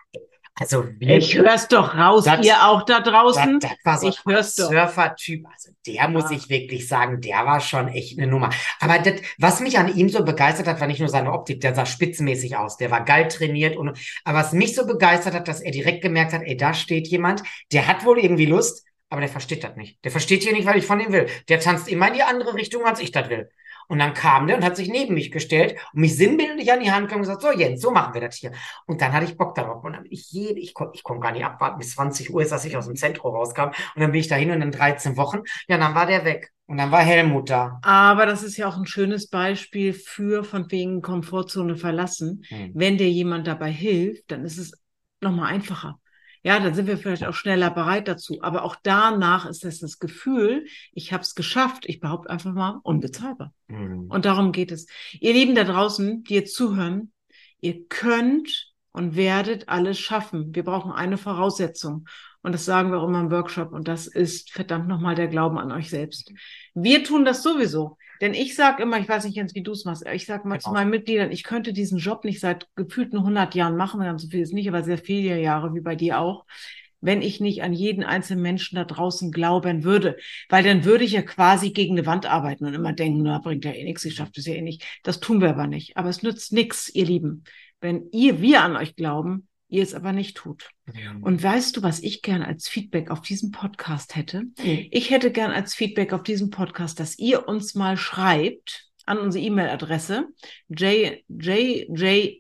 A: also wir,
B: Ich hör's doch raus,
A: Das-
B: ihr auch da draußen.
A: Das, das war so
B: Ich doch.
A: Surfer-Typ. Also der muss
B: Ja.
A: ich wirklich sagen, der war schon echt eine Nummer. Aber das, was mich an ihm so begeistert hat, war nicht nur seine Optik, der sah spitzenmäßig aus, der war geil trainiert und, aber was mich so begeistert hat, dass er direkt gemerkt hat, ey, da steht jemand, der hat wohl irgendwie Lust, aber der versteht das nicht. Der versteht hier nicht, weil ich von ihm will. Der tanzt immer in die andere Richtung, als ich das will. Und dann kam der und hat sich neben mich gestellt und mich sinnbildlich an die Hand genommen und gesagt, so Jens, so machen wir das hier. Und dann hatte ich Bock darauf. Und dann bin ich jede, ich konnte ich konnte gar nicht abwarten, bis 20 Uhr ist, dass ich aus dem Zentrum rauskam. Und dann bin ich dahin und in 13 Wochen, ja, dann war der weg. Und dann war Helmut da.
B: Aber das ist ja auch ein schönes Beispiel für von wegen Komfortzone verlassen.
A: Hm.
B: Wenn dir jemand dabei hilft, dann ist es nochmal einfacher. Ja, dann sind wir vielleicht auch schneller bereit dazu. Aber auch danach ist es das Gefühl, ich habe es geschafft. Ich behaupte einfach mal, unbezahlbar.
A: Hm.
B: Und darum geht es. Ihr Lieben da draußen, die jetzt zuhören, ihr könnt und werdet alles schaffen. Wir brauchen eine Voraussetzung. Und das sagen wir auch immer im Workshop. Und das ist verdammt nochmal der Glauben an euch selbst. Wir tun das sowieso. Denn ich sage immer, ich weiß nicht, Jens, wie du es machst, ich sage mal zu
A: Genau.
B: meinen Mitgliedern, ich könnte diesen Job nicht seit gefühlten 100 Jahren machen, ganz so viel ist nicht, aber sehr viele Jahre, wie bei dir auch. wenn ich nicht an jeden einzelnen Menschen da draußen glauben würde. Weil dann würde ich ja quasi gegen eine Wand arbeiten und immer denken, na, bringt ja eh nichts, ich schaffe das ja eh nicht. Das tun wir aber nicht. Aber es nützt nichts, ihr Lieben. Wenn ihr, wir an euch glauben, ihr es aber nicht tut.
A: Ja.
B: Und weißt du, was ich gern als Feedback auf diesem Podcast hätte?
A: Mhm.
B: Ich hätte gern als Feedback auf diesem Podcast, dass ihr uns mal schreibt an unsere E-Mail-Adresse jj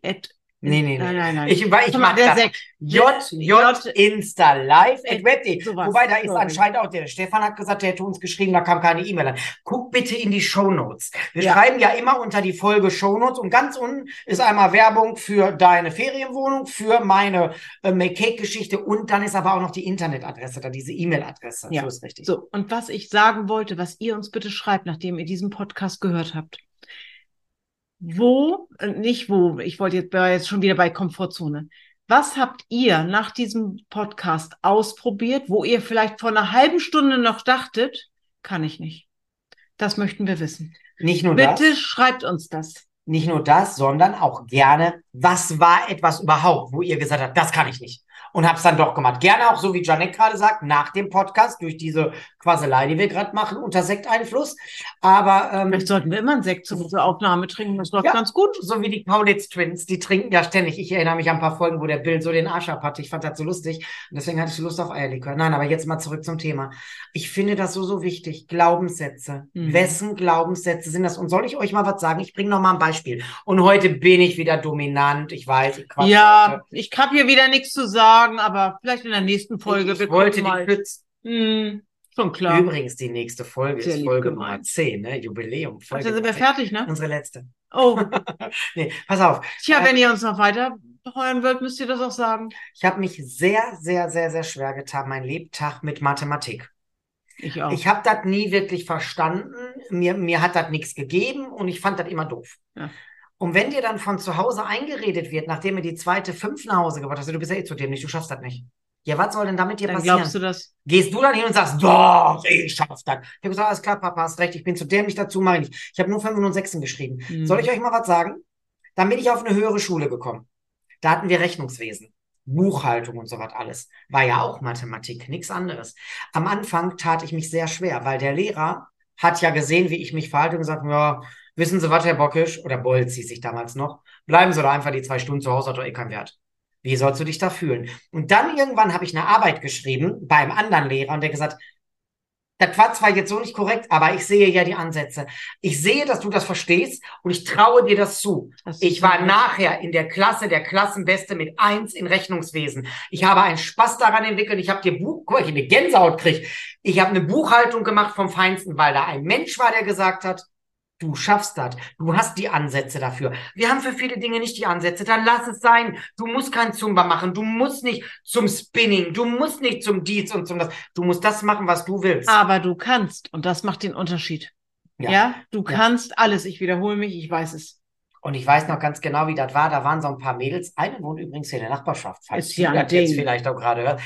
B: at
A: Nee, nee, nee.
B: Nein, nein, nein.
A: Ich, ich mach
B: der
A: das. J, J, Insta live at web.de. Wobei, da ist
B: Sorry.
A: anscheinend auch der Stefan hat gesagt, der hätte uns geschrieben, da kam keine E-Mail an. Guck bitte in die Shownotes. Wir
B: Ja.
A: schreiben ja immer unter die Folge Shownotes und ganz unten ist einmal Werbung für deine Ferienwohnung, für meine äh, Make-Cake-Geschichte und dann ist aber auch noch die Internetadresse, da diese E-Mail-Adresse.
B: Ja.
A: So ist richtig.
B: So, und was ich sagen wollte, was ihr uns bitte schreibt, nachdem ihr diesen Podcast gehört habt. Wo, äh, nicht wo, ich wollte jetzt, war jetzt schon wieder bei Komfortzone. Was habt ihr nach diesem Podcast ausprobiert, wo ihr vielleicht vor einer halben Stunde noch dachtet, kann ich nicht? Das möchten wir wissen.
A: Nicht nur
B: Bitte
A: das.
B: schreibt uns das.
A: Nicht nur das, sondern auch gerne, was war etwas überhaupt, wo ihr gesagt habt, das kann ich nicht. Und hab's dann doch gemacht. Gerne auch, so wie Janek gerade sagt, nach dem Podcast, durch diese Quaselei, die wir gerade machen, unter Sekteinfluss. Aber ähm,
B: Vielleicht sollten wir immer einen Sekt zu unserer Aufnahme trinken. Das läuft
A: Ja.
B: ganz gut.
A: so wie die Paulitz Twins, die trinken ja ständig. Ich erinnere mich an ein paar Folgen, wo der Bill so den Arsch ab hatte. Ich fand das so lustig. Und deswegen hatte ich Lust auf Eierlikör. Nein, aber jetzt mal zurück zum Thema. Ich finde das so, so wichtig. Glaubenssätze.
B: Mhm.
A: Wessen Glaubenssätze sind das? Und soll ich euch mal was sagen? Ich bringe noch mal ein Beispiel. Und heute bin ich wieder dominant. Ich weiß, ich quatsche
B: Ja,
A: heute.
B: ich habe hier wieder nichts zu sagen, aber vielleicht in der nächsten Folge.
A: Ich, ich wollte
B: gucken
A: die
B: mal.
A: Pütz.
B: Hm, schon klar.
A: Übrigens, die nächste Folge
B: Sehr
A: ist Folge. Nummer 10, ne? Jubiläum. Folge
B: dann sind wir
A: Nummer 10.
B: fertig, ne?
A: Unsere letzte.
B: Oh,
A: Nee, pass auf.
B: tja,
A: Äh,
B: wenn ihr uns noch weiter hören wollt, müsst ihr das auch sagen.
A: Ich habe mich sehr, sehr, sehr, sehr schwer getan, mein Lebtag mit Mathematik.
B: Ich auch.
A: Ich habe das nie wirklich verstanden. Mir, mir hat das nichts gegeben und ich fand das immer doof.
B: Ja.
A: Und wenn dir dann von zu Hause eingeredet wird, nachdem du die zweite fünf nach Hause gebracht hast, du bist ja eh zu dem nicht, du schaffst das nicht. Ja, was soll denn da mit dir
B: dann
A: passieren?
B: glaubst du das?
A: Gehst du dann hin und sagst, doch, ich schaff das. Ich habe gesagt, alles klar, Papa, hast recht, ich bin zu dämlich dazu, mache ich nicht. Ich habe nur Fünfen und Sechsen geschrieben.
B: Hm.
A: Soll ich euch mal was sagen? Dann bin ich auf eine höhere Schule gekommen. Da hatten wir Rechnungswesen, Buchhaltung und so was alles. War ja auch Mathematik, nichts anderes. Am Anfang tat ich mich sehr schwer, weil der Lehrer hat ja gesehen, wie ich mich verhalte und gesagt, ja, wissen Sie was, Herr Bockisch, oder Bolz hieß ich damals noch, bleiben Sie doch einfach die zwei Stunden zu Hause, hat doch eh keinen Wert. Wie sollst du dich da fühlen? Und dann irgendwann habe ich eine Arbeit geschrieben bei einem anderen Lehrer und der gesagt, das war zwar jetzt so nicht korrekt, aber ich sehe ja die Ansätze. Ich sehe, dass du das verstehst und ich traue dir das zu.
B: Das
A: Ich war nachher in der Klasse der Klassenbeste mit eins in Rechnungswesen. Ich habe einen Spaß daran entwickelt. Ich habe dir Buch, guck mal, ich habe eine Gänsehaut gekriegt. Ich habe eine Buchhaltung gemacht vom Feinsten, weil da ein Mensch war, der gesagt hat, du schaffst das. Du hast die Ansätze dafür. Wir haben für viele Dinge nicht die Ansätze. Dann lass es sein. Du musst kein Zumba machen. Du musst nicht zum Spinning. Du musst nicht zum Dietz und zum das. Du musst das machen, was du willst.
B: Aber du kannst und das macht den Unterschied.
A: Ja.
B: Ja, du kannst alles. Ich wiederhole mich, ich weiß es.
A: Und ich weiß noch ganz genau, wie das war. Da waren so ein paar Mädels. Eine wohnt übrigens hier in der Nachbarschaft, falls
B: Ist
A: sie
B: ja
A: das jetzt vielleicht auch gerade hört.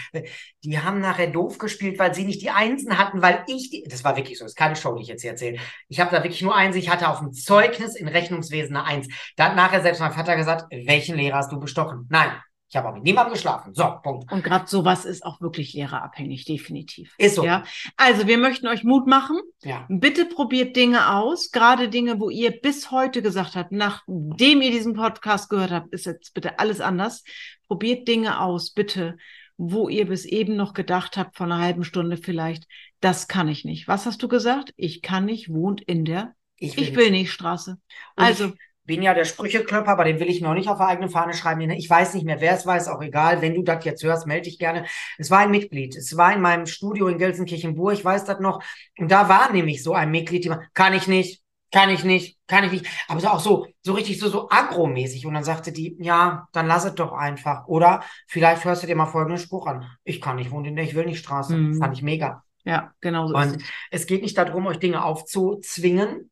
A: Die haben nachher doof gespielt, weil sie nicht die Einsen hatten, weil ich die, das war wirklich so, das ist keine Show, die ich jetzt hier erzähle. Ich habe da wirklich nur eins. Ich hatte auf dem Zeugnis in Rechnungswesen eine Eins. Da hat nachher selbst mein Vater gesagt, welchen Lehrer hast du bestochen? Nein, ich habe auch mit niemandem geschlafen. So, Punkt.
B: Und gerade sowas ist auch wirklich lehrerabhängig, definitiv.
A: Ist so.
B: Ja, also wir möchten euch Mut machen.
A: Ja.
B: Bitte probiert Dinge aus, gerade Dinge, wo ihr bis heute gesagt habt, nachdem ihr diesen Podcast gehört habt, ist jetzt bitte alles anders. Probiert Dinge aus, bitte, wo ihr bis eben noch gedacht habt, von einer halben Stunde vielleicht, das kann ich nicht. Was hast du gesagt? Ich kann nicht, wohnt in der
A: Ich
B: Ich will nicht Straße.
A: Und
B: Also,
A: ich bin ja der Sprücheklopper, aber den will ich noch nicht auf der eigenen Fahne schreiben. Ich weiß nicht mehr, wer es weiß, auch egal. Wenn du das jetzt hörst, melde dich gerne. Es war ein Mitglied. Es war in meinem Studio in Gelsenkirchen-Burg, ich weiß das noch. Und da war nämlich so ein Mitglied, die mal, kann ich nicht, kann ich nicht, kann ich nicht. Aber so auch so, so richtig so, so agromäßig. Und dann sagte die, ja, dann lass es doch einfach. Oder vielleicht hörst du dir mal folgenden Spruch an. Ich kann nicht wohnen in der, ich will nicht Straße.
B: Mhm.
A: Fand ich mega.
B: ja, genau so
A: Und
B: es.
A: es geht nicht darum, euch Dinge aufzuzwingen.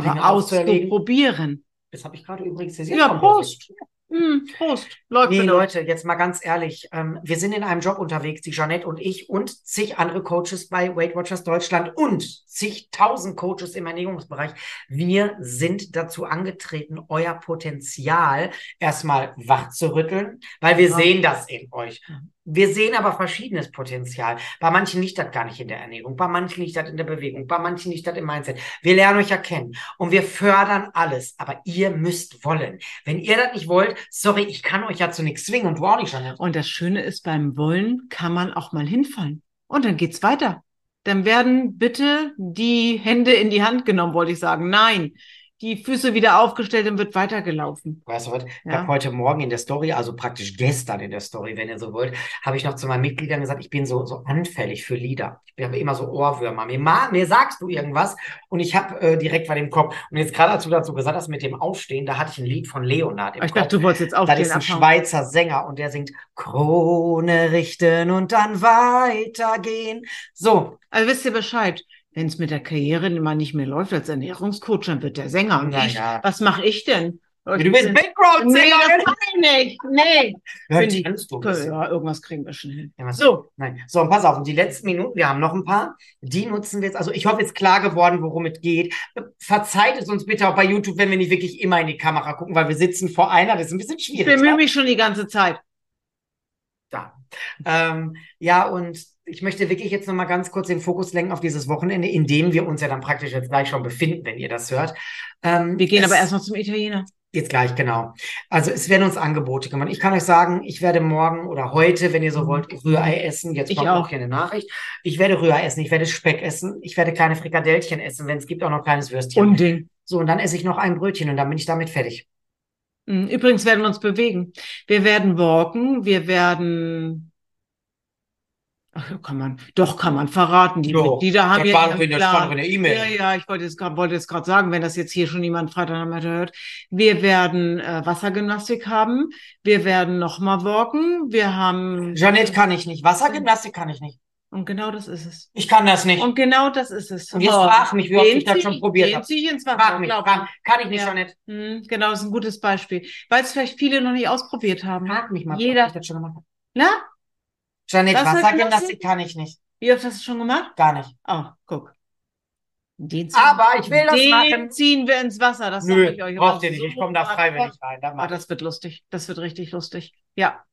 A: Dinge
B: Aber
A: auszuerlegen.
B: auszuprobieren.
A: Das habe ich gerade übrigens sehr
B: Ja, Prost. Hm, Prost. Läuft
A: Nee,
B: wieder.
A: Leute, jetzt mal ganz ehrlich. Ähm, wir sind in einem Job unterwegs, die Jeanette und ich und zig andere Coaches bei Weight Watchers Deutschland und zigtausend Coaches im Ernährungsbereich. Wir sind dazu angetreten, euer Potenzial erstmal wach zu rütteln, weil wir
B: Ja.
A: sehen das in euch. Wir sehen aber verschiedenes Potenzial. Bei manchen liegt das gar nicht in der Ernährung, bei manchen liegt das in der Bewegung, bei manchen liegt das im Mindset. Wir lernen euch erkennen und wir fördern alles, aber ihr müsst wollen. Wenn ihr das nicht wollt, sorry, ich kann euch ja zu nichts zwingen und du auch nicht, Jeanette.
B: Und das Schöne ist, beim Wollen kann man auch mal hinfallen. Und dann geht's weiter. Dann werden bitte die Hände in die Hand genommen, wollte ich sagen. Nein, die Füße wieder aufgestellt und wird weitergelaufen.
A: Weißt du was? Ich
B: Ja.
A: habe heute Morgen in der Story, also praktisch gestern in der Story, wenn ihr so wollt, habe ich noch zu meinen Mitgliedern gesagt, ich bin so, so anfällig für Lieder. Ich habe immer so Ohrwürmer. Mir, mir sagst du irgendwas und ich habe äh, direkt was im Kopf. Und jetzt gerade, du dazu gesagt hast mit dem Aufstehen, da hatte ich ein Lied von Leonard im
B: Aber ich
A: Kopf.
B: dachte, du wolltest jetzt
A: Das
B: aufstehen.
A: ist ein
B: abhauen.
A: Schweizer Sänger und der singt Krone richten und dann weitergehen. So,
B: Also wisst ihr Bescheid. Wenn es mit der Karriere mal nicht mehr läuft als Ernährungscoach, dann wird der Sänger. Und
A: Na
B: ich,
A: ja.
B: was mache ich denn?
A: du bist
B: Nee,
A: Background-Sängerin.
B: das ich nicht. Nee.
A: Ja,
B: Bin ich-
A: ein bisschen.
B: Ja, irgendwas kriegen wir schon hin.
A: Ja,
B: So,
A: Nein. So, und pass auf, und die letzten Minuten, wir haben noch ein paar, die nutzen wir jetzt. Also ich hoffe, jetzt klar geworden, worum es geht. Verzeiht es uns bitte auch bei YouTube, wenn wir nicht wirklich immer in die Kamera gucken, weil wir sitzen vor einer, das ist ein bisschen
B: ich
A: schwierig.
B: bemühe
A: ja?
B: mich schon die ganze Zeit.
A: Da. Ähm, ja, und ich möchte wirklich jetzt nochmal ganz kurz den Fokus lenken auf dieses Wochenende, in dem wir uns ja dann praktisch jetzt gleich schon befinden, wenn ihr das hört. Ähm,
B: Wir gehen aber erstmal zum Italiener.
A: Jetzt gleich, genau. Also es werden uns Angebote gemacht. Ich kann euch sagen, ich werde morgen oder heute, wenn ihr so wollt, Rührei essen. Jetzt
B: Ich
A: kommt
B: auch.
A: hier eine Nachricht. Ich werde Rührei essen, ich werde Speck essen, ich werde kleine Frikadellchen essen, wenn es gibt, auch noch kleines Würstchen.
B: Unding.
A: So, und dann esse ich noch ein Brötchen und dann bin ich damit fertig.
B: Mm, Übrigens werden wir uns bewegen. Wir werden walken, wir werden. Ach, kann man, doch kann man verraten. Die
A: Jo,
B: Mitglieder haben ja
A: war
B: ihren
A: doch in der-
B: Plan.
A: stand doch in der E-Mail.
B: Ja, ja, ich wollte jetzt gerade, wollte jetzt gerade sagen, wenn das jetzt hier schon jemand Freitagnachmittag hört. Wir werden äh, Wassergymnastik haben. Wir werden nochmal walken. Wir haben.
A: Jeanette kann ich nicht. Wassergymnastik kann ich nicht.
B: Und genau das ist es.
A: Ich kann das nicht.
B: Und genau das ist es.
A: Und jetzt
B: Oh,
A: frag mich, wie oft ich das schon probiert habe.
B: ich ins Wasser.
A: Frag mich, frag, kann ich nicht,
B: Ja.
A: Jeanette.
B: Hm, genau, das ist ein gutes Beispiel. Weil es vielleicht viele noch nicht ausprobiert haben.
A: Frag mich mal,
B: Jeder-
A: ob ich das schon gemacht habe.
B: Na?
A: Jeanette,
B: Wassergymnastik?
A: Kann ich nicht.
B: Wie oft hast du schon gemacht?
A: Gar nicht.
B: Oh, guck. Den ziehen,
A: Aber ich will das
B: den
A: machen.
B: ziehen wir ins Wasser. Das
A: Nö,
B: ich euch.
A: braucht ihr nicht. Ich komme da freiwillig rein. Da
B: Oh, das wird lustig. Das wird richtig lustig. Ja.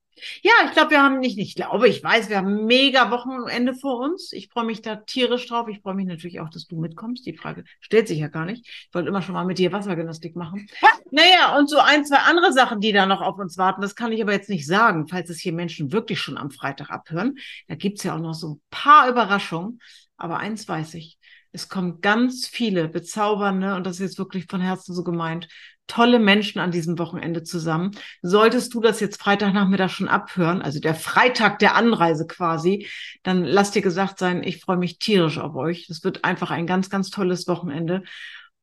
B: Ja, ich glaube, wir haben nicht, ich glaube, ich weiß, wir haben mega Wochenende vor uns. Ich freue mich da tierisch drauf. Ich freue mich natürlich auch, dass du mitkommst. Die Frage stellt sich ja gar nicht. Ich wollte immer schon mal mit dir Wassergymnastik machen. Naja, und so ein, zwei andere Sachen, die da noch auf uns warten. Das kann ich aber jetzt nicht sagen, falls es hier Menschen wirklich schon am Freitag abhören. Da gibt's ja auch noch so ein paar Überraschungen. Aber eins weiß ich. Es kommen ganz viele bezaubernde, und das ist jetzt wirklich von Herzen so gemeint, tolle Menschen an diesem Wochenende zusammen. Solltest du das jetzt Freitagnachmittag schon abhören, also der Freitag der Anreise quasi, dann lass dir gesagt sein, ich freue mich tierisch auf euch. Das wird einfach ein ganz, ganz tolles Wochenende.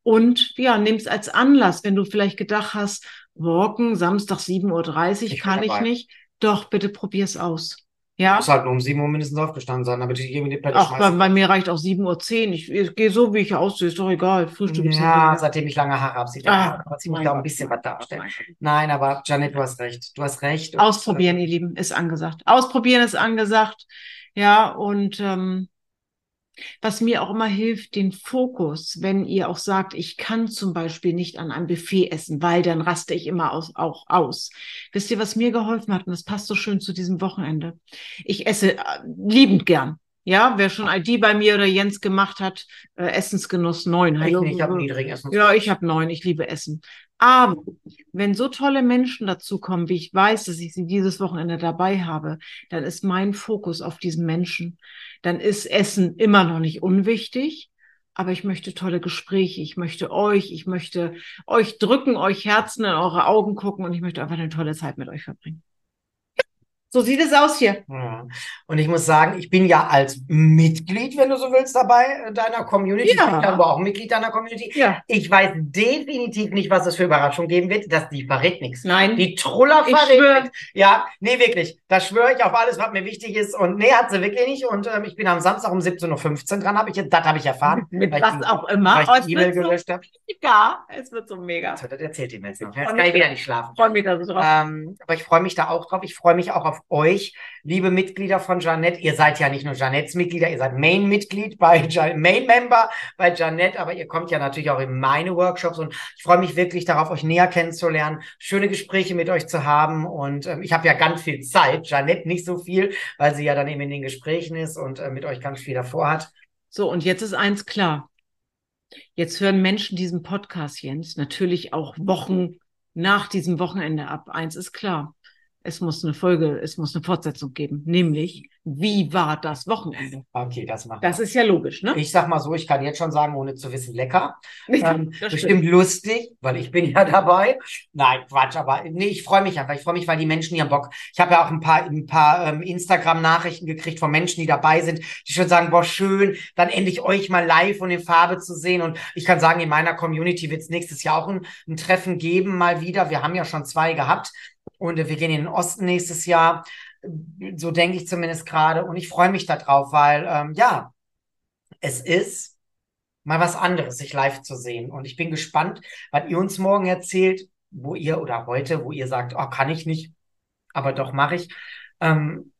B: Und ja, nimm es als Anlass, wenn du vielleicht gedacht hast, Walken, Samstag 7.30 Uhr, kann ich
A: dabei.
B: nicht. Doch, bitte probier's aus. Ja?
A: muss halt nur um 7 Uhr mindestens aufgestanden sein, damit ich irgendwie die Platte
B: Ach, bei, bei mir reicht auch 7.10 Uhr. Ich, ich gehe so, wie ich aussehe, ist doch egal. Frühstück ist
A: Ja, seitdem ich lange Haare habe, sieht
B: Ah,
A: aber ziemlich da ein bisschen was darstellen. Nein, aber Janet, du hast recht. Du hast recht.
B: Ausprobieren, ihr Lieben, ist angesagt. Ausprobieren ist angesagt. Ja, und ähm, was mir auch immer hilft, den Fokus, wenn ihr auch sagt, ich kann zum Beispiel nicht an einem Buffet essen, weil dann raste ich immer aus, auch aus. Wisst ihr, was mir geholfen hat? Und das passt so schön zu diesem Wochenende. Ich esse äh, liebend gern. Ja, wer schon ID bei mir oder Jens gemacht hat, äh, Essensgenuss neun.
A: Ich
B: Hallo.
A: nicht, ich habe niedrigen Essen.
B: Ja, ich habe neun. Ich liebe Essen. Aber wenn so tolle Menschen dazukommen, wie ich weiß, dass ich sie dieses Wochenende dabei habe, dann ist mein Fokus auf diesen Menschen. Dann ist Essen immer noch nicht unwichtig. Aber ich möchte tolle Gespräche. Ich möchte euch, ich möchte euch drücken, euch Herzen in eure Augen gucken und ich möchte einfach eine tolle Zeit mit euch verbringen. So sieht es aus hier.
A: Ja. Und ich muss sagen, ich bin ja als Mitglied, wenn du so willst, dabei äh, deiner Community.
B: Ja.
A: Ich bin aber auch Mitglied deiner Community.
B: Ja.
A: Ich weiß definitiv nicht, was es für Überraschungen geben wird. Das, die verrät nichts.
B: Nein.
A: Die Truller
B: Ich
A: verrät
B: schwör.
A: nichts. Ja, nee, wirklich. Da schwöre ich auf alles, was mir wichtig ist. Und nee, hat sie wirklich nicht. Und ähm, ich bin am Samstag um 17.15 Uhr dran, habe ich das habe ich erfahren.
B: Mit was
A: ich
B: auch immer.
A: Weil ich die E-Mail
B: so
A: gelöscht habe.
B: mega. Es wird so mega.
A: Das erzählt die mir jetzt kann ich wieder nicht schlafen.
B: freue mich da so drauf.
A: Ähm, aber ich freue mich da auch drauf. Ich freue mich auch auf euch, liebe Mitglieder von Janette. Ihr seid ja nicht nur Janettes Mitglieder, ihr seid Main-Mitglied bei Main-Member bei Janette, aber ihr kommt ja natürlich auch in meine Workshops und ich freue mich wirklich darauf, euch näher kennenzulernen, schöne Gespräche mit euch zu haben und ähm, ich habe ja ganz viel Zeit, Janette nicht so viel, weil sie ja dann eben in den Gesprächen ist und äh, mit euch ganz viel davor hat.
B: So, und jetzt ist eins klar. Jetzt hören Menschen diesen Podcast, Jens, natürlich auch Wochen nach diesem Wochenende ab. Eins ist klar. Es muss eine Folge, es muss eine Fortsetzung geben, nämlich wie war das Wochenende?
A: Okay, das macht.
B: Das ist ja logisch, ne?
A: Ich sag mal so, ich kann jetzt schon sagen, ohne zu wissen, lecker. Ähm, bestimmt lustig, weil ich bin ja dabei. Nein, Quatsch, aber nee, ich freue mich einfach. Ich freue mich, weil die Menschen hier Bock. Ich habe ja auch ein paar, ein paar ähm, Instagram-Nachrichten gekriegt von Menschen, die dabei sind, die schon sagen, boah, schön, dann endlich euch mal live und in Farbe zu sehen. Und ich kann sagen, in meiner Community wird es nächstes Jahr auch ein, ein Treffen geben, mal wieder. Wir haben ja schon zwei gehabt. Und wir gehen in den Osten nächstes Jahr. So denke ich zumindest gerade. Und ich freue mich darauf, weil, ähm, ja, es ist mal was anderes, sich live zu sehen. Und ich bin gespannt, was ihr uns morgen erzählt, wo ihr oder heute, wo ihr sagt, oh, kann ich nicht, aber doch mache ich. Ähm,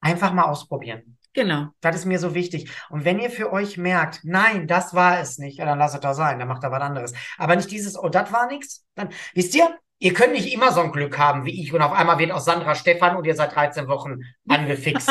A: einfach mal ausprobieren.
B: Genau.
A: Das ist mir so wichtig. Und wenn ihr für euch merkt, nein, das war es nicht, ja, dann lasst es da sein, dann macht er was anderes. Aber nicht dieses, oh, das war nichts. Dann, wisst ihr, ihr könnt nicht immer so ein Glück haben wie ich und auf einmal wird aus Sandra Stefan und ihr seid 13 Wochen angefixt.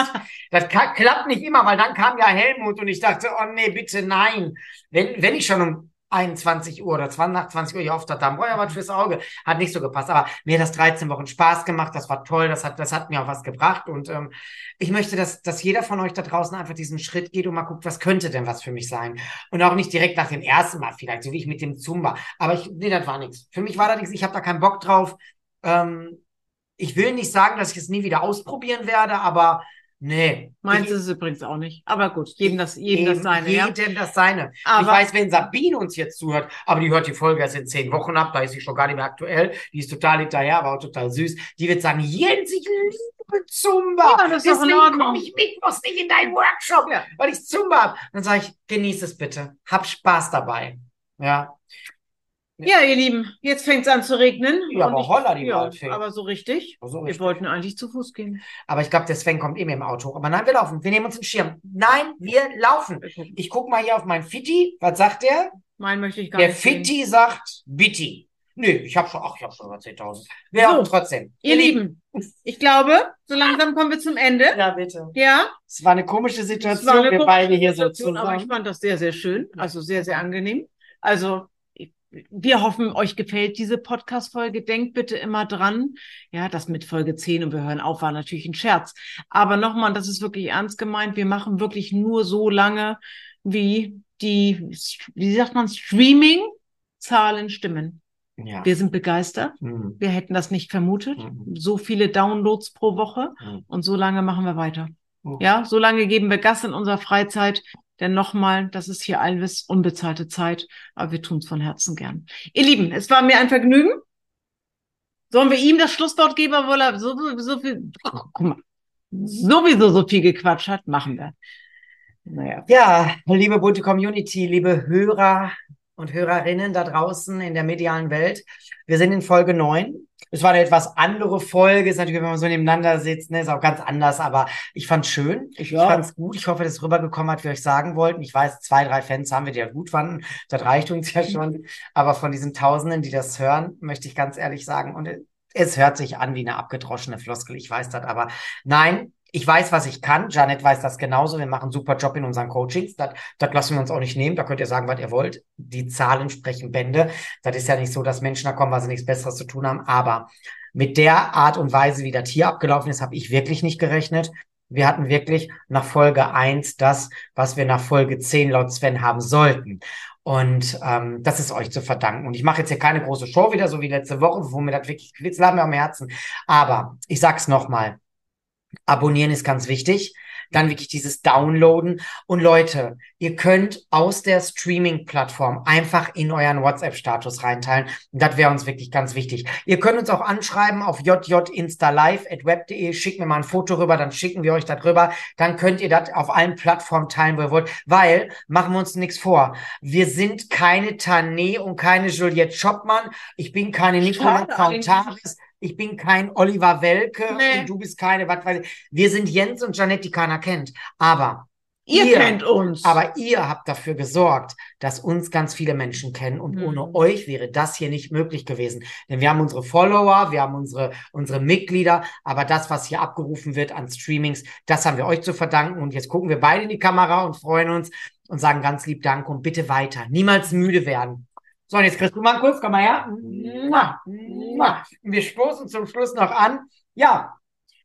A: das klappt nicht immer, weil dann kam ja Helmut und ich dachte, oh nee, bitte nein. Wenn, wenn ich schon 21 Uhr oder 20, nach 20 Uhr hier auf der Damm, oh ja, was fürs Auge. Hat nicht so gepasst. Aber mir hat das 13 Wochen Spaß gemacht. Das war toll. Das hat, das hat mir auch was gebracht. Und ähm, ich möchte, dass, dass jeder von euch da draußen einfach diesen Schritt geht und mal guckt, was könnte denn was für mich sein. Und auch nicht direkt nach dem ersten Mal vielleicht, so wie ich mit dem Zumba. Aber ich, nee, das war nichts. Für mich war das nichts. Ich habe da keinen Bock drauf. Ähm, ich will nicht sagen, dass ich es nie wieder ausprobieren werde, aber nee.
B: Meins
A: ich,
B: ist es übrigens auch nicht. Aber gut, jedem das, jedem das
A: Eben,
B: seine, ja.
A: Jedem das seine. ich
B: Aber
A: weiß, wenn Sabine uns jetzt zuhört, aber die hört die Folge erst in zehn Wochen ab, da ist sie schon gar nicht mehr aktuell. Die ist total hinterher, aber auch total süß. Die wird sagen, Jens, ich liebe Zumba.
B: Ja, das ist
A: Deswegen komme ich mittwochs nicht in deinen Workshop,
B: Ja.
A: weil ich Zumba habe. Dann sage ich, genieß es bitte. Hab Spaß dabei. Ja.
B: Ja, ihr Lieben, jetzt fängt es an zu regnen.
A: Ja, aber
B: ich-
A: holla, die
B: ja,
A: Waldfee.
B: aber so richtig.
A: So
B: Wir
A: richtig.
B: wollten eigentlich zu Fuß gehen.
A: Aber ich glaube, der Sven kommt eh mit dem Auto. Aber nein, wir laufen. Wir nehmen uns einen Schirm. Nein, wir laufen.
B: Wir.
A: Ich guck mal hier auf meinen Fitti. Was sagt der?
B: Meinen möchte ich gar
A: Der
B: nicht sehen.
A: Fitti sagt Bitti. Nö, ich habe schon, ach, ich habe schon über 10.000. Wir
B: So,
A: haben trotzdem.
B: Ihr Lieben, ich glaube, so langsam kommen wir zum Ende.
A: Ja, bitte.
B: Ja,
A: Es war eine komische Situation,
B: eine
A: wir
B: komische
A: beide hier so
B: Situation, aber ich
A: zusammen.
B: fand das sehr, sehr schön. Also sehr, sehr angenehm. Also wir hoffen, euch gefällt diese Podcast-Folge. Denkt bitte immer dran. Ja, das mit Folge 10 und wir hören auf war natürlich ein Scherz. Aber nochmal, das ist wirklich ernst gemeint. Wir machen wirklich nur so lange, wie die, wie sagt man, Streaming-Zahlen stimmen.
A: Ja.
B: Wir sind begeistert.
A: Mhm.
B: Wir hätten das nicht vermutet.
A: Mhm.
B: So viele Downloads pro Woche.
A: Mhm.
B: Und so lange machen wir weiter.
A: Mhm.
B: Ja, so lange geben wir Gas in unserer Freizeit. Denn nochmal, das ist hier alles unbezahlte Zeit, aber wir tun es von Herzen gern. Ihr Lieben, es war mir ein Vergnügen. Sollen wir ihm das Schlusswort geben, obwohl er so, so viel, guck mal, sowieso so viel gequatscht hat? Machen wir. Naja.
A: Ja, liebe bunte Community, liebe Hörer und Hörerinnen da draußen in der medialen Welt. Wir sind in Folge 9. Es war eine etwas andere Folge. Ist natürlich, wenn man so nebeneinander sitzt, ne, ist auch ganz anders, aber ich fand's schön. Ich,
B: Ja.
A: ich fand's gut. Ich hoffe, dass es rübergekommen hat, wie wir euch sagen wollten. Ich weiß, zwei, drei Fans haben wir, die ja gut fanden. Das reicht uns ja schon. Aber von diesen Tausenden, die das hören, möchte ich ganz ehrlich sagen, und es hört sich an wie eine abgedroschene Floskel. Ich weiß das, aber nein, ich weiß, was ich kann. Janet weiß das genauso. Wir machen einen super Job in unseren Coachings. Das, das lassen wir uns auch nicht nehmen. Da könnt ihr sagen, was ihr wollt. Die Zahlen sprechen Bände. Das ist ja nicht so, dass Menschen da kommen, weil sie nichts Besseres zu tun haben. Aber mit der Art und Weise, wie das hier abgelaufen ist, habe ich wirklich nicht gerechnet. Wir hatten wirklich nach Folge eins das, was wir nach Folge zehn laut Sven haben sollten. Und ähm, das ist euch zu verdanken. Und ich mache jetzt hier keine große Show wieder, so wie letzte Woche, wo mir das wirklich Quitzel haben wir am Herzen. Aber ich sag's nochmal. Abonnieren ist ganz wichtig. Dann wirklich dieses Downloaden. Und Leute, ihr könnt aus der Streaming-Plattform einfach in euren WhatsApp-Status reinteilen. Und das wäre uns wirklich ganz wichtig. Ihr könnt uns auch anschreiben auf jjinstalive.web.de. Schickt mir mal ein Foto rüber, dann schicken wir euch das rüber. Dann könnt ihr das auf allen Plattformen teilen, wo ihr wollt. Weil, machen wir uns nichts vor. Wir sind keine Tané und keine Juliette Schoppmann. Ich bin keine Nicola. Kautaris. Ich bin kein Oliver Welke
B: Nee.
A: und du bist keine, was weiß ich. Wir sind Jens und Janette, die keiner kennt. Aber
B: Ihr,
A: Ihr-
B: kennt uns.
A: Aber ihr habt dafür gesorgt, dass uns ganz viele Menschen kennen und
B: Mhm.
A: ohne euch wäre das hier nicht möglich gewesen. Denn wir haben unsere Follower, wir haben unsere, unsere Mitglieder, aber das, was hier abgerufen wird an Streamings, das haben wir euch zu verdanken. Und jetzt gucken wir beide in die Kamera und freuen uns und sagen ganz lieb Dank und bitte weiter. Niemals müde werden. So, und jetzt kriegst du mal einen Kuss, komm mal her. Mua. Und wir stoßen zum Schluss noch an. Ja,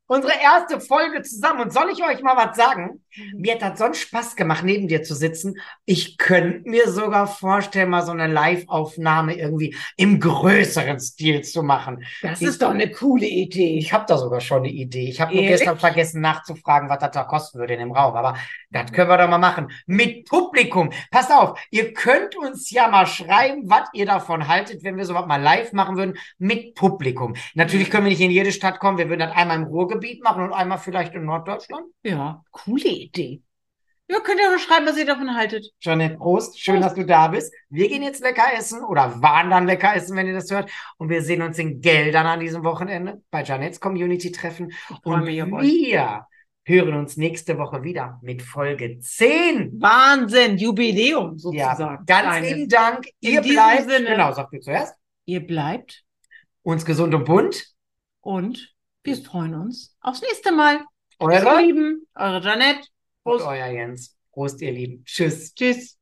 A: unsere erste Folge zusammen. Und soll ich euch mal was sagen? Mir hat das sonst Spaß gemacht, neben dir zu sitzen. Ich könnte mir sogar vorstellen, mal so eine Live-Aufnahme irgendwie im größeren Stil zu machen.
B: das ist doch eine coole Idee.
A: Ich habe da sogar schon eine Idee. Ich habe nur gestern vergessen nachzufragen, was das da kosten würde in dem Raum. Aber das können wir doch mal machen. Mit Publikum. Passt auf, ihr könnt uns ja mal schreiben, was ihr davon haltet, wenn wir sowas mal live machen würden. Mit Publikum. Natürlich können wir nicht in jede Stadt kommen. Wir würden das einmal im Ruhrgebiet machen und einmal vielleicht in Norddeutschland.
B: Ja, coole Idee. Ja, könnt ihr mal schreiben, was ihr davon haltet.
A: Janette, Prost. Schön, dass du da bist. Wir gehen jetzt lecker essen oder waren dann lecker essen, wenn ihr das hört. Und wir sehen uns in Geldern an diesem Wochenende bei Janettes Community-Treffen. Und wir hören uns nächste Woche wieder mit Folge 10.
B: Wahnsinn, Jubiläum
A: Ja,
B: sozusagen.
A: ganz
B: Kleines.
A: lieben Dank. Ihr bleibt,
B: Sinne.
A: genau, sagt ihr zuerst,
B: Ihr bleibt
A: uns gesund und bunt.
B: und wir freuen uns aufs nächste Mal.
A: Eure
B: Lieben, eure Janette.
A: und
B: Prost.
A: euer Jens. Prost, ihr Lieben. Tschüss.
B: Tschüss.